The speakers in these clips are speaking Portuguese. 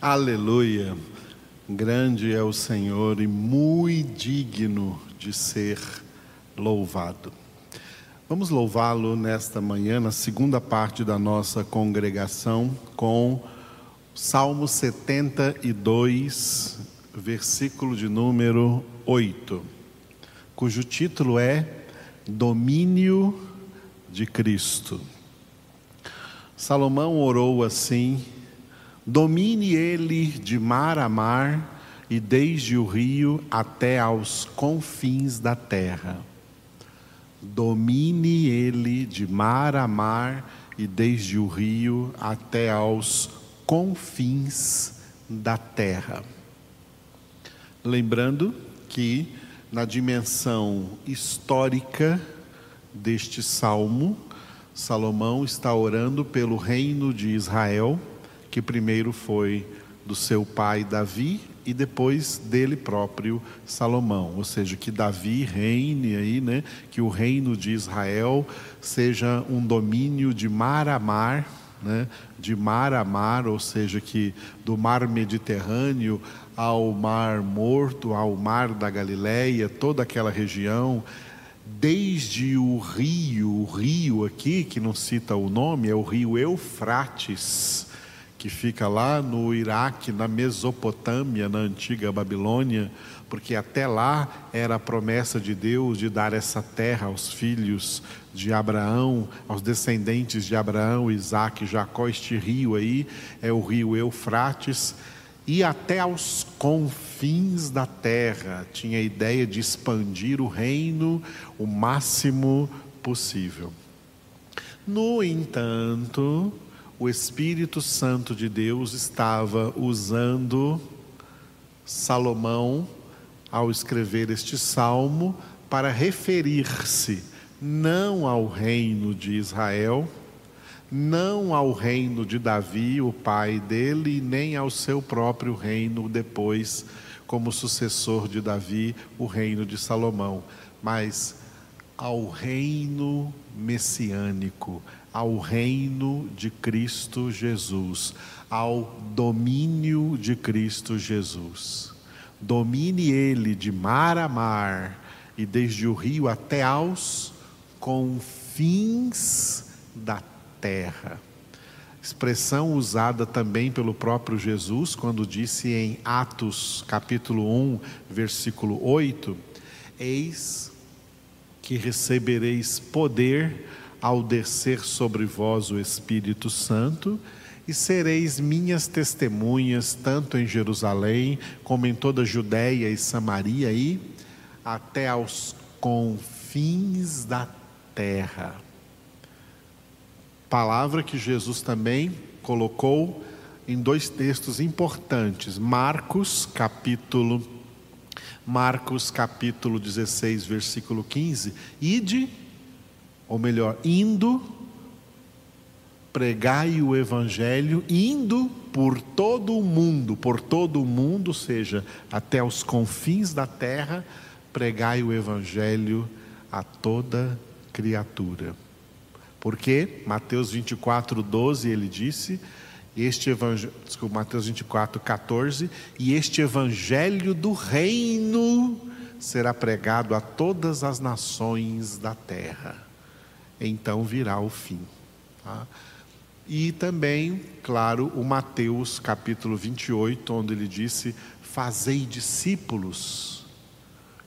Aleluia. Grande é o Senhor e muito digno de ser louvado. Vamos louvá-lo nesta manhã, na segunda parte da nossa congregação, com Salmo 72, versículo de número 8, cujo título é Domínio de Cristo. Salomão orou assim: Domine ele de mar a mar e desde o rio até aos confins da terra. Domine ele de mar a mar e desde o rio até aos confins da terra. Lembrando que na dimensão histórica deste salmo, Salomão está orando pelo reino de Israel, que primeiro foi do seu pai Davi e depois dele próprio Salomão, ou seja, que Davi reine aí, né? Que o reino de Israel seja um domínio de mar a mar, né? De mar a mar, ou seja, que do mar Mediterrâneo ao mar Morto, ao mar da Galileia, toda aquela região desde o rio, o rio aqui, que não cita o nome, é o rio Eufrates, que fica lá no Iraque, na Mesopotâmia, na antiga Babilônia, porque até lá era a promessa de Deus de dar essa terra aos filhos de Abraão, aos descendentes de Abraão, Isaac, Jacó. Este rio aí é o rio Eufrates e até aos confins da terra. Tinha a ideia de expandir o reino o máximo possível. No entanto, o Espírito Santo de Deus estava usando Salomão ao escrever este salmo para referir-se não ao reino de Israel, não ao reino de Davi, o pai dele, nem ao seu próprio reino depois, como sucessor de Davi, o reino de Salomão, mas ao reino messiânico, ao reino de Cristo Jesus, ao domínio de Cristo Jesus. Domine ele de mar a mar e desde o rio até aos confins da terra. Expressão usada também pelo próprio Jesus quando disse em Atos capítulo 1, versículo 8: Eis que recebereis poder ao descer sobre vós o Espírito Santo, e sereis minhas testemunhas, tanto em Jerusalém, como em toda a Judéia e Samaria, e até aos confins da terra. Palavra que Jesus também colocou em dois textos importantes. Marcos, capítulo Marcos capítulo 16, versículo 15, ide, ou melhor, indo pregai o evangelho indo por todo o mundo, por todo o mundo, seja, até os confins da terra, pregai o evangelho a toda criatura. Porque Mateus 24, 12 ele disse, este evangelho, desculpa, Mateus 24, 14, e este evangelho do reino será pregado a todas as nações da terra. Então virá o fim. Tá? E também, claro, o Mateus capítulo 28, onde ele disse: Fazei discípulos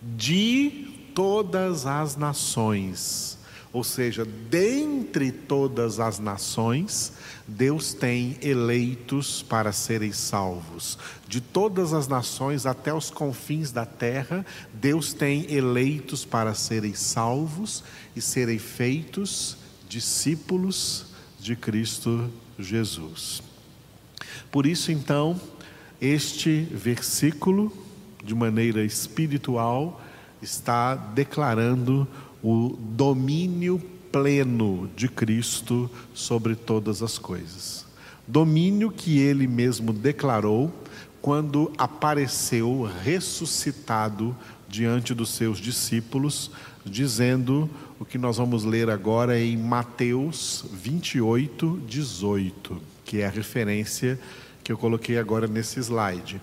de todas as nações ou seja, dentre todas as nações, Deus tem eleitos para serem salvos. De todas as nações até os confins da terra, Deus tem eleitos para serem salvos e serem feitos discípulos de Cristo Jesus. Por isso, então, este versículo, de maneira espiritual, está declarando o domínio pleno de Cristo sobre todas as coisas. Domínio que ele mesmo declarou quando apareceu ressuscitado diante dos seus discípulos, dizendo o que nós vamos ler agora em Mateus 28, 18, que é a referência que eu coloquei agora nesse slide.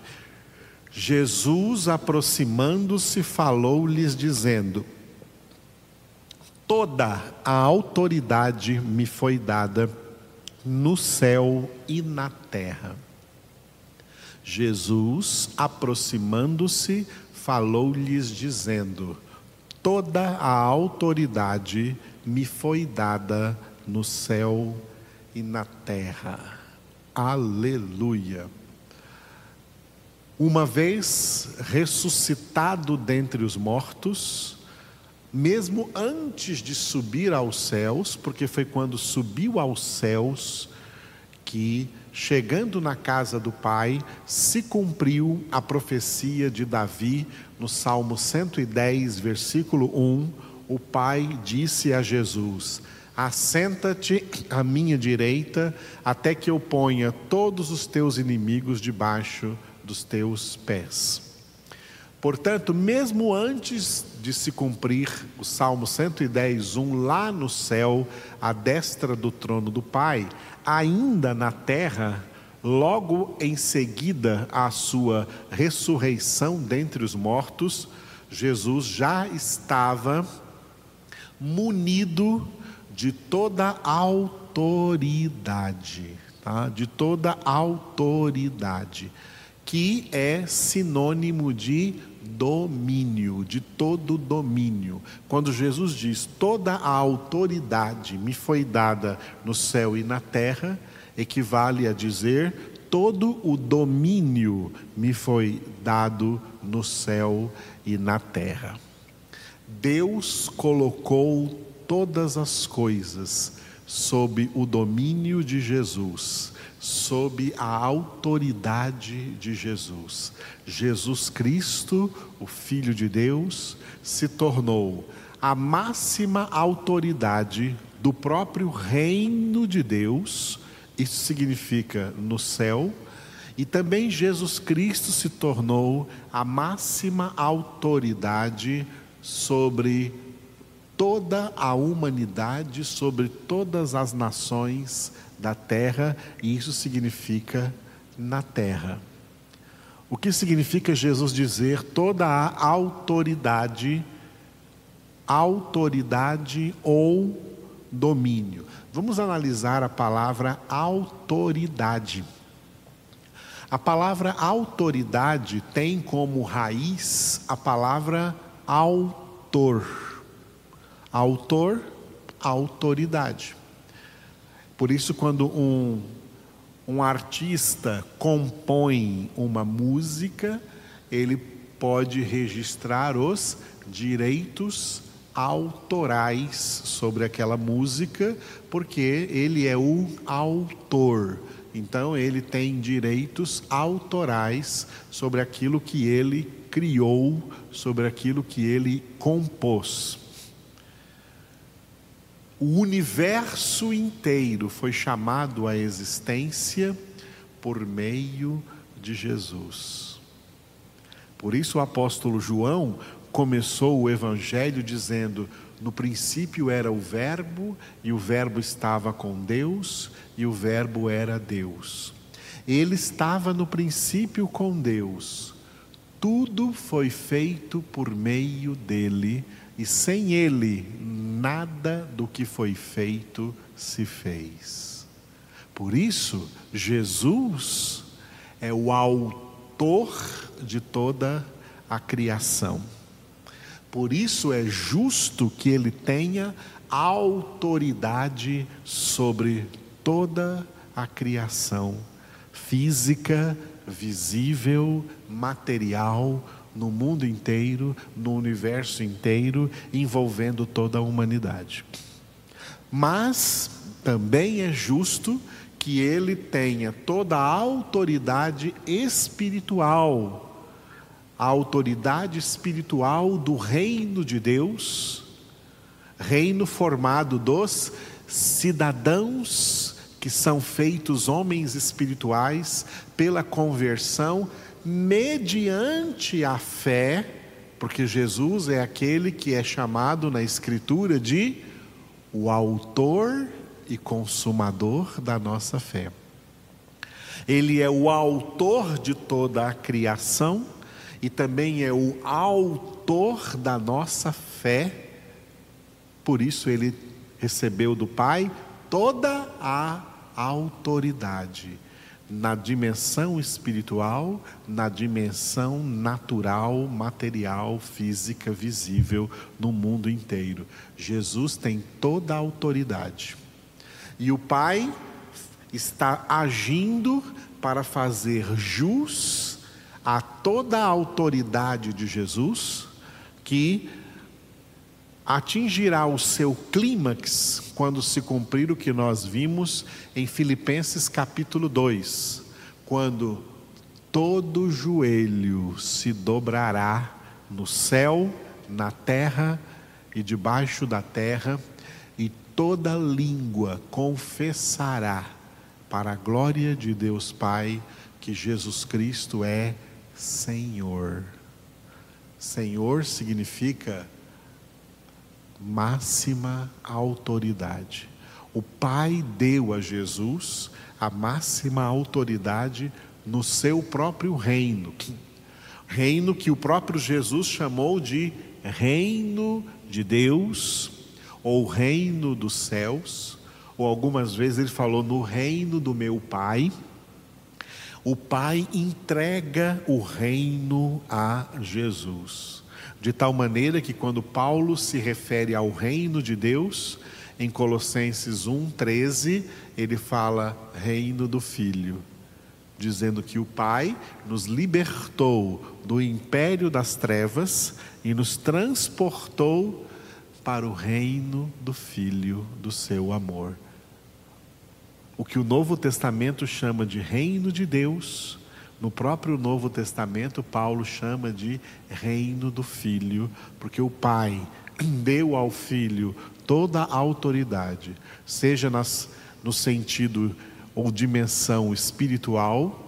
Jesus, aproximando-se, falou-lhes, dizendo: Toda a autoridade me foi dada no céu e na terra. Jesus, aproximando-se, falou-lhes, dizendo: Toda a autoridade me foi dada no céu e na terra. Aleluia. Uma vez ressuscitado dentre os mortos, mesmo antes de subir aos céus, porque foi quando subiu aos céus que, chegando na casa do Pai, se cumpriu a profecia de Davi no Salmo 110, versículo 1. O Pai disse a Jesus: Assenta-te à minha direita, até que eu ponha todos os teus inimigos debaixo dos teus pés. Portanto, mesmo antes de se cumprir o Salmo 110, 1, lá no céu, à destra do trono do Pai, ainda na terra, logo em seguida à sua ressurreição dentre os mortos, Jesus já estava munido de toda autoridade, tá? de toda autoridade que é sinônimo de domínio, de todo domínio. Quando Jesus diz: toda a autoridade me foi dada no céu e na terra, equivale a dizer: todo o domínio me foi dado no céu e na terra. Deus colocou todas as coisas sob o domínio de Jesus sob a autoridade de Jesus. Jesus Cristo, o Filho de Deus, se tornou a máxima autoridade do próprio reino de Deus, isso significa no céu, e também Jesus Cristo se tornou a máxima autoridade sobre toda a humanidade, sobre todas as nações da terra, e isso significa na terra. O que significa Jesus dizer toda a autoridade, autoridade ou domínio? Vamos analisar a palavra autoridade. A palavra autoridade tem como raiz a palavra autor. Autor, autoridade. Por isso, quando um, um artista compõe uma música, ele pode registrar os direitos autorais sobre aquela música, porque ele é o autor. Então, ele tem direitos autorais sobre aquilo que ele criou, sobre aquilo que ele compôs. O universo inteiro foi chamado à existência por meio de Jesus. Por isso o apóstolo João começou o evangelho dizendo: No princípio era o Verbo, e o Verbo estava com Deus, e o Verbo era Deus. Ele estava no princípio com Deus. Tudo foi feito por meio dele e sem ele, nada do que foi feito se fez. Por isso, Jesus é o autor de toda a criação. Por isso é justo que ele tenha autoridade sobre toda a criação física, visível, material, no mundo inteiro, no universo inteiro, envolvendo toda a humanidade. Mas também é justo que ele tenha toda a autoridade espiritual, a autoridade espiritual do reino de Deus, reino formado dos cidadãos que são feitos homens espirituais pela conversão mediante a fé, porque Jesus é aquele que é chamado na Escritura de o autor e consumador da nossa fé. Ele é o autor de toda a criação e também é o autor da nossa fé. Por isso ele recebeu do Pai toda a autoridade na dimensão espiritual, na dimensão natural, material, física, visível no mundo inteiro. Jesus tem toda a autoridade. E o Pai está agindo para fazer jus a toda a autoridade de Jesus, que atingirá o seu clímax quando se cumprir o que nós vimos em Filipenses capítulo 2, quando todo joelho se dobrará no céu, na terra e debaixo da terra, e toda língua confessará para a glória de Deus Pai que Jesus Cristo é Senhor. Senhor significa máxima autoridade. O Pai deu a Jesus a máxima autoridade no seu próprio reino. Reino que o próprio Jesus chamou de reino de Deus, ou reino dos céus, ou algumas vezes ele falou no reino do meu Pai. O Pai entrega o reino a Jesus. De tal maneira que quando Paulo se refere ao reino de Deus, em Colossenses 1:13, ele fala reino do filho, dizendo que o Pai nos libertou do império das trevas e nos transportou para o reino do filho do seu amor. O que o Novo Testamento chama de reino de Deus, no próprio Novo Testamento, Paulo chama de reino do Filho, porque o Pai deu ao Filho toda a autoridade, seja nas, no sentido ou dimensão espiritual,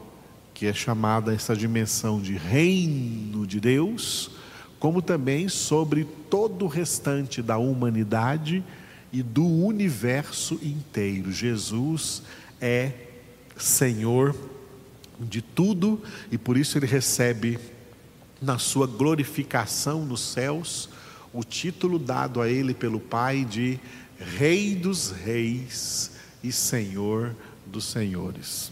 que é chamada essa dimensão de reino de Deus, como também sobre todo o restante da humanidade e do universo inteiro. Jesus é Senhor de tudo e por isso ele recebe na sua glorificação nos céus o título dado a ele pelo Pai de Rei dos Reis e Senhor dos Senhores.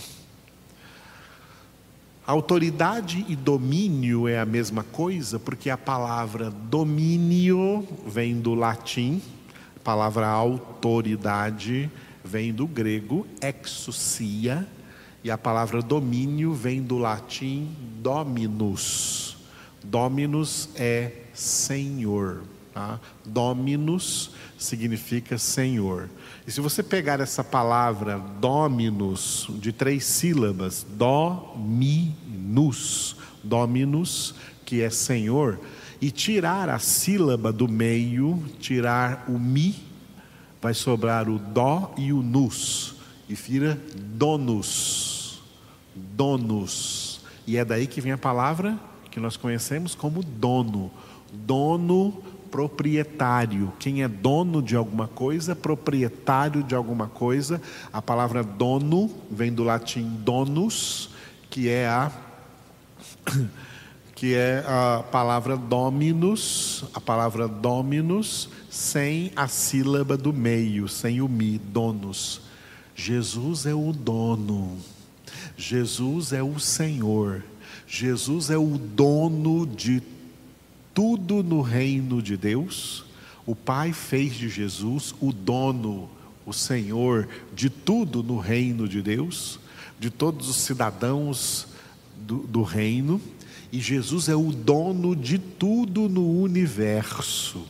Autoridade e domínio é a mesma coisa, porque a palavra domínio vem do latim, a palavra autoridade vem do grego exousia, e a palavra domínio vem do latim dominus. Dominus é Senhor. Tá? Dominus significa Senhor. E se você pegar essa palavra dominus, de três sílabas, dominus, dominus, que é Senhor, e tirar a sílaba do meio, tirar o mi, vai sobrar o dó e o nus, e vira donus donos. E é daí que vem a palavra que nós conhecemos como dono. Dono proprietário. Quem é dono de alguma coisa, proprietário de alguma coisa. A palavra dono vem do latim donus, que é a que é a palavra dominus, a palavra dominus sem a sílaba do meio, sem o mi, donos. Jesus é o dono. Jesus é o Senhor, Jesus é o dono de tudo no reino de Deus. O Pai fez de Jesus o dono, o Senhor de tudo no reino de Deus, de todos os cidadãos do, do reino, e Jesus é o dono de tudo no universo,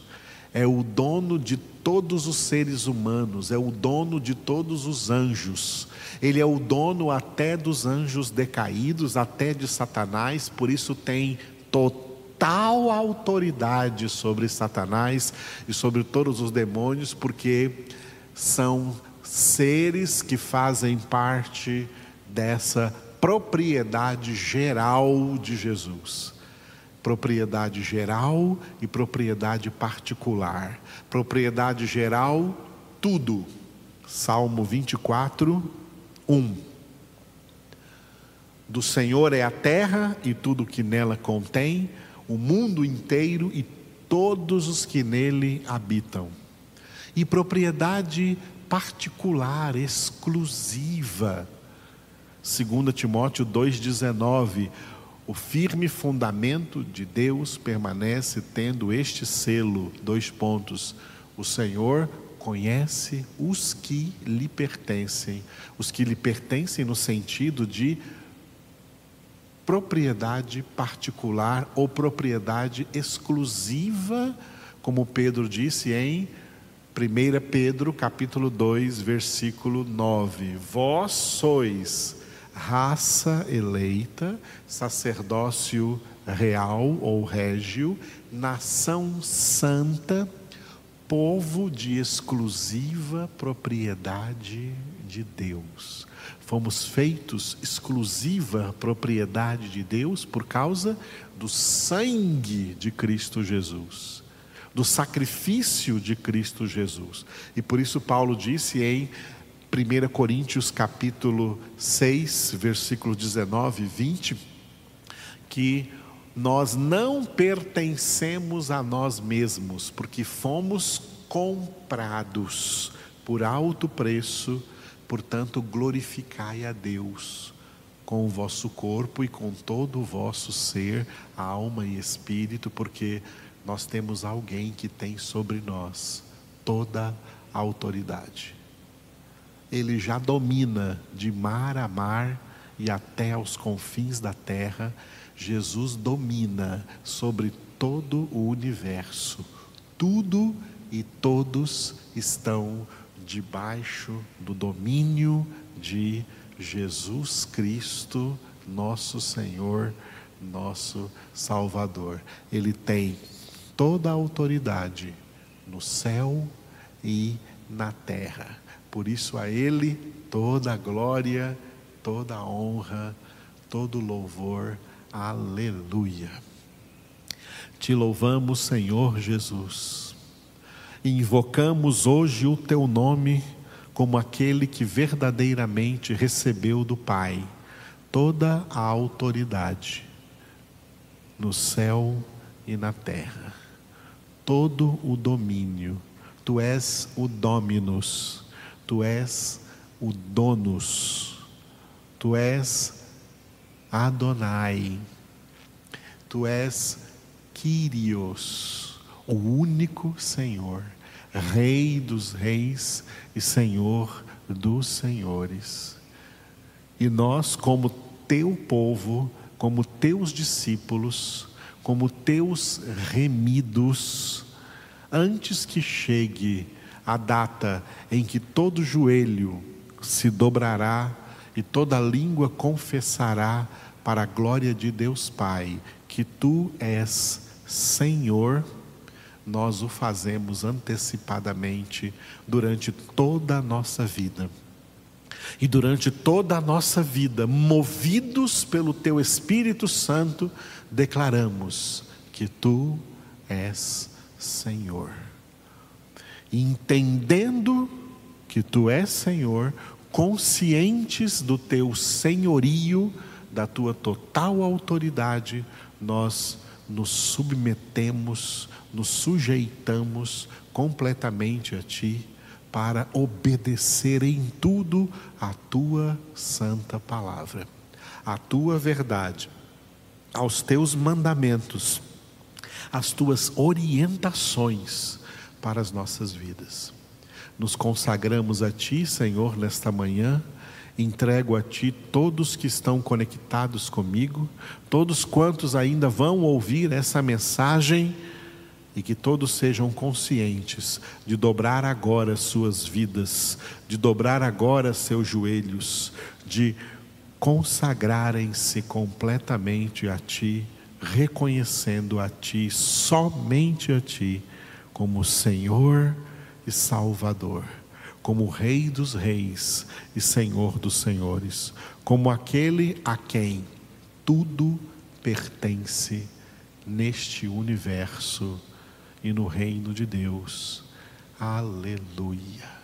é o dono de todos os seres humanos, é o dono de todos os anjos, ele é o dono até dos anjos decaídos, até de Satanás, por isso tem total autoridade sobre Satanás e sobre todos os demônios, porque são seres que fazem parte dessa propriedade geral de Jesus propriedade geral e propriedade particular. Propriedade geral, tudo. Salmo 24, 1. Do Senhor é a terra e tudo que nela contém, o mundo inteiro e todos os que nele habitam. E propriedade particular, exclusiva. 2 Timóteo 2,19: O firme fundamento de Deus permanece tendo este selo, dois pontos. O Senhor conhece os que lhe pertencem. Os que lhe pertencem no sentido de propriedade particular ou propriedade exclusiva, como Pedro disse em 1 Pedro capítulo 2, versículo 9. Vós sois raça eleita, sacerdócio real ou régio, nação santa, povo de exclusiva propriedade de Deus. Fomos feitos exclusiva propriedade de Deus por causa do sangue de Cristo Jesus, do sacrifício de Cristo Jesus. E por isso Paulo disse em 1 Coríntios capítulo 6, versículo 19 e 20, que nós não pertencemos a nós mesmos, porque fomos comprados por alto preço, portanto, glorificai a Deus com o vosso corpo e com todo o vosso ser, alma e espírito, porque nós temos alguém que tem sobre nós toda a autoridade. Ele já domina de mar a mar e até aos confins da terra Jesus domina sobre todo o universo. Tudo e todos estão debaixo do domínio de Jesus Cristo, nosso Senhor, nosso Salvador. Ele tem toda a autoridade no céu e na terra. Por isso a Ele toda a glória, toda a honra, todo o louvor Aleluia. Te louvamos, Senhor Jesus. Invocamos hoje o teu nome como aquele que verdadeiramente recebeu do Pai toda a autoridade no céu e na terra, todo o domínio. Tu és o Dominus, tu és o Donos, tu és Adonai, tu és Kyrios, o único Senhor, Rei dos reis e Senhor dos senhores. E nós, como teu povo, como teus discípulos, como teus remidos, antes que chegue a data em que todo joelho se dobrará e toda língua confessará para a glória de Deus Pai que tu és Senhor, nós o fazemos antecipadamente durante toda a nossa vida. E durante toda a nossa vida, movidos pelo teu Espírito Santo, declaramos que tu és Senhor. Entendendo que tu és Senhor, conscientes do teu senhorio, da tua total autoridade, nós nos submetemos, nos sujeitamos completamente a ti para obedecer em tudo a tua santa palavra, a tua verdade, aos teus mandamentos, as tuas orientações para as nossas vidas. Nos consagramos a Ti, Senhor, nesta manhã. Entrego a Ti todos que estão conectados comigo, todos quantos ainda vão ouvir essa mensagem e que todos sejam conscientes de dobrar agora suas vidas, de dobrar agora seus joelhos, de consagrarem-se completamente a Ti, reconhecendo a Ti, somente a Ti, como Senhor e Salvador, como Rei dos Reis e Senhor dos Senhores, como aquele a quem tudo pertence neste universo e no reino de Deus. Aleluia.